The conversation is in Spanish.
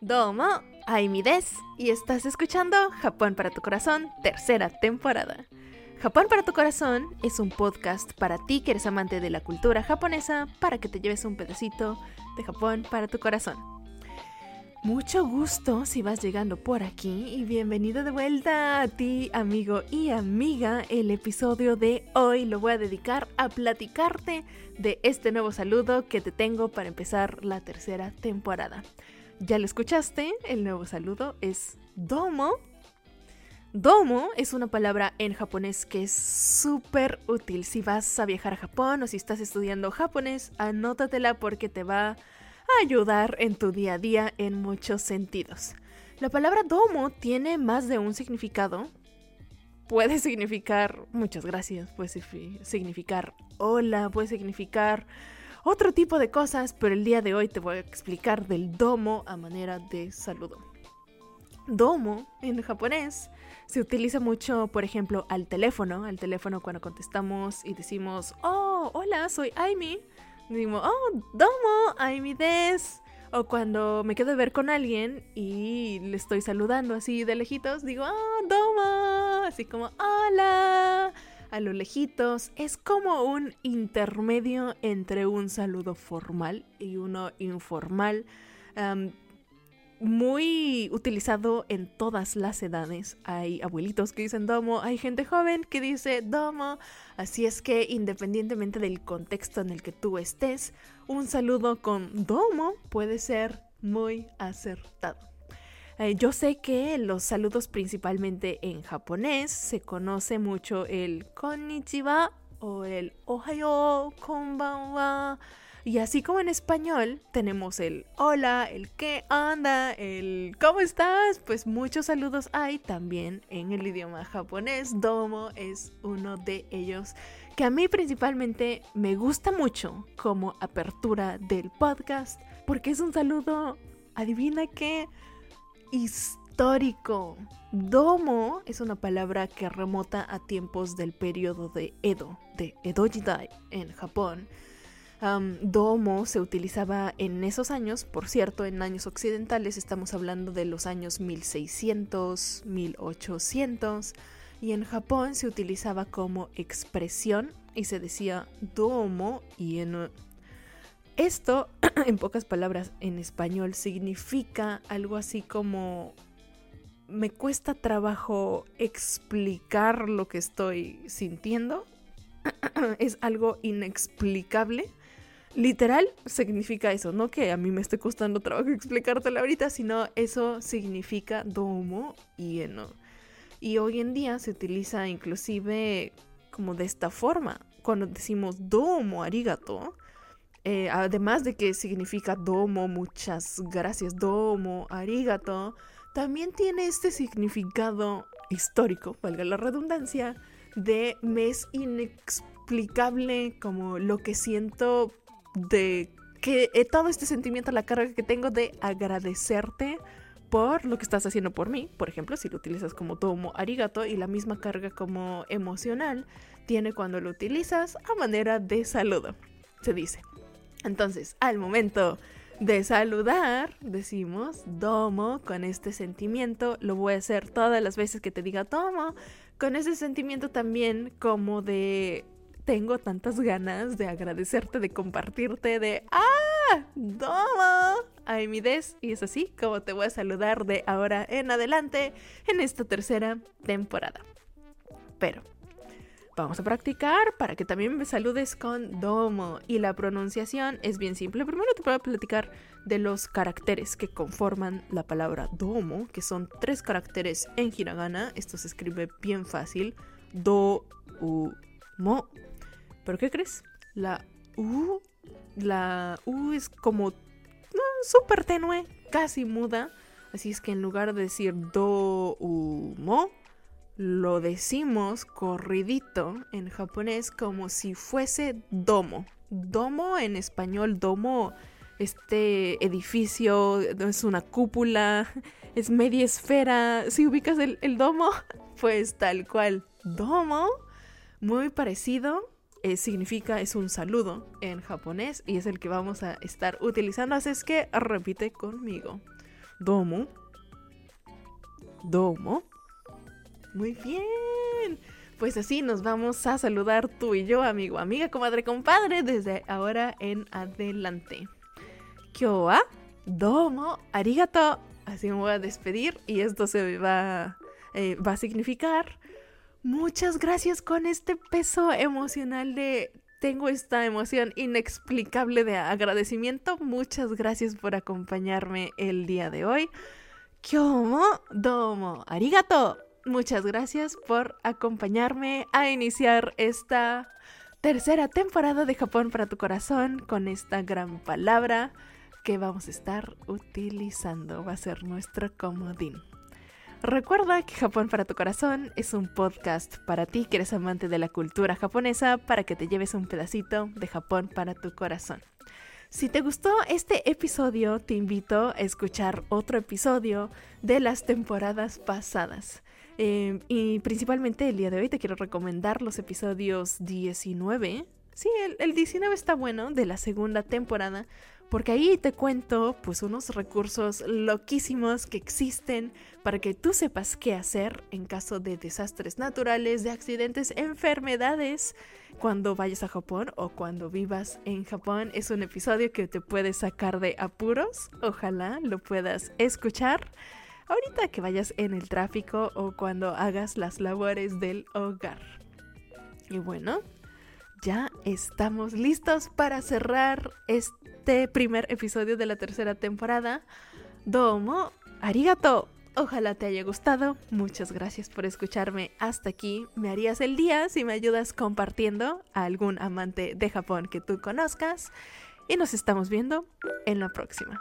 Domo, Aimi des, y estás escuchando Japón para tu corazón, tercera temporada. Japón para tu corazón es un podcast para ti que eres amante de la cultura japonesa para que te lleves un pedacito de Japón para tu corazón. Mucho gusto si vas llegando por aquí y bienvenido de vuelta a ti, amigo y amiga. El episodio de hoy lo voy a dedicar a platicarte de este nuevo saludo que te tengo para empezar la tercera temporada. Ya lo escuchaste, el nuevo saludo es domo. Domo es una palabra en japonés que es súper útil si vas a viajar a Japón o si estás estudiando japonés, anótatela porque te va a ayudar en tu día a día en muchos sentidos. La palabra domo tiene más de un significado. Puede significar muchas gracias, puede significar hola, puede significar otro tipo de cosas, pero el día de hoy te voy a explicar del domo a manera de saludo. Domo en japonés se utiliza mucho, por ejemplo, al teléfono, al teléfono cuando contestamos y decimos, oh, hola, soy Aimi. Digo, oh, domo, Aimi des. O cuando me quedo de ver con alguien y le estoy saludando así de lejitos, digo, oh, domo, así como, hola a lo lejitos. Es como un intermedio entre un saludo formal y uno informal. Muy utilizado en todas las edades. Hay abuelitos que dicen domo, hay gente joven que dice domo. Así es que independientemente del contexto en el que tú estés, un saludo con domo puede ser muy acertado. Eh, yo sé que los saludos principalmente en japonés se conoce mucho el konnichiwa o el ohayo, konbanwa. Y así como en español tenemos el hola, el qué onda, el cómo estás, pues muchos saludos hay también en el idioma japonés. Domo es uno de ellos que a mí principalmente me gusta mucho como apertura del podcast porque es un saludo, adivina qué, histórico. Domo es una palabra que remota a tiempos del periodo de Edo, de Edo Jidai en Japón. Domo se utilizaba en esos años, por cierto, en años occidentales estamos hablando de los años 1600, 1800, y en Japón se utilizaba como expresión y se decía domo y en esto, en pocas palabras, en español, significa algo así como me cuesta trabajo explicar lo que estoy sintiendo. es algo inexplicable. Literal significa eso, no que a mí me esté costando trabajo explicártelo ahorita, sino eso significa domo y. Y hoy en día se utiliza inclusive como de esta forma. Cuando decimos domo arigato, eh, además de que significa domo, muchas gracias, domo, arigato, también tiene este significado histórico, valga la redundancia, de me es inexplicable como lo que siento de que he todo este sentimiento, la carga que tengo de agradecerte por lo que estás haciendo por mí. Por ejemplo, si lo utilizas como domo arigato y la misma carga como emocional tiene cuando lo utilizas a manera de saludo. Se dice. Entonces, al momento de saludar, decimos domo con este sentimiento. Lo voy a hacer todas las veces que te diga domo. Con ese sentimiento también como de tengo tantas ganas de agradecerte, de compartirte, de ¡Ah! ¡Domo! Ay, mi des. Y es así como te voy a saludar de ahora en adelante en esta tercera temporada. Pero Vamos a practicar para que también me saludes con domo. Y la pronunciación es bien simple. Primero te voy a platicar de los caracteres que conforman la palabra domo, que son tres caracteres en hiragana. Esto se escribe bien fácil. Do, u, mo. ¿Pero qué crees? La u, la u es como súper tenue, casi muda. Así es que en lugar de decir do, u, mo, lo decimos corridito en japonés como si fuese domo. Domo en español, domo, este edificio, es una cúpula, es media esfera. Si ubicas el, el domo, pues tal cual. Domo, muy parecido eh, significa, es un saludo en japonés y es el que vamos a estar utilizando. Así es que repite conmigo. Domo. Domo. Muy bien. Pues así nos vamos a saludar tú y yo, amigo, amiga, comadre, compadre, desde ahora en adelante. Kyo wa domo arigato. Así me voy a despedir y esto se va, eh, va a significar muchas gracias con este peso emocional de tengo esta emoción inexplicable de agradecimiento. Muchas gracias por acompañarme el día de hoy. Kyomo domo arigato. Muchas gracias por acompañarme a iniciar esta tercera temporada de Japón para tu corazón con esta gran palabra que vamos a estar utilizando. Va a ser nuestro comodín. Recuerda que Japón para tu corazón es un podcast para ti que eres amante de la cultura japonesa para que te lleves un pedacito de Japón para tu corazón. Si te gustó este episodio, te invito a escuchar otro episodio de las temporadas pasadas. Eh, y principalmente el día de hoy te quiero recomendar los episodios 19. Sí, el, el 19 está bueno de la segunda temporada porque ahí te cuento pues unos recursos loquísimos que existen para que tú sepas qué hacer en caso de desastres naturales, de accidentes, enfermedades cuando vayas a Japón o cuando vivas en Japón. Es un episodio que te puede sacar de apuros, ojalá lo puedas escuchar ahorita que vayas en el tráfico o cuando hagas las labores del hogar. Y bueno, ya estamos listos para cerrar este primer episodio de la tercera temporada. Domo, arigato. Ojalá te haya gustado. Muchas gracias por escucharme hasta aquí. Me harías el día si me ayudas compartiendo a algún amante de Japón que tú conozcas. Y nos estamos viendo en la próxima.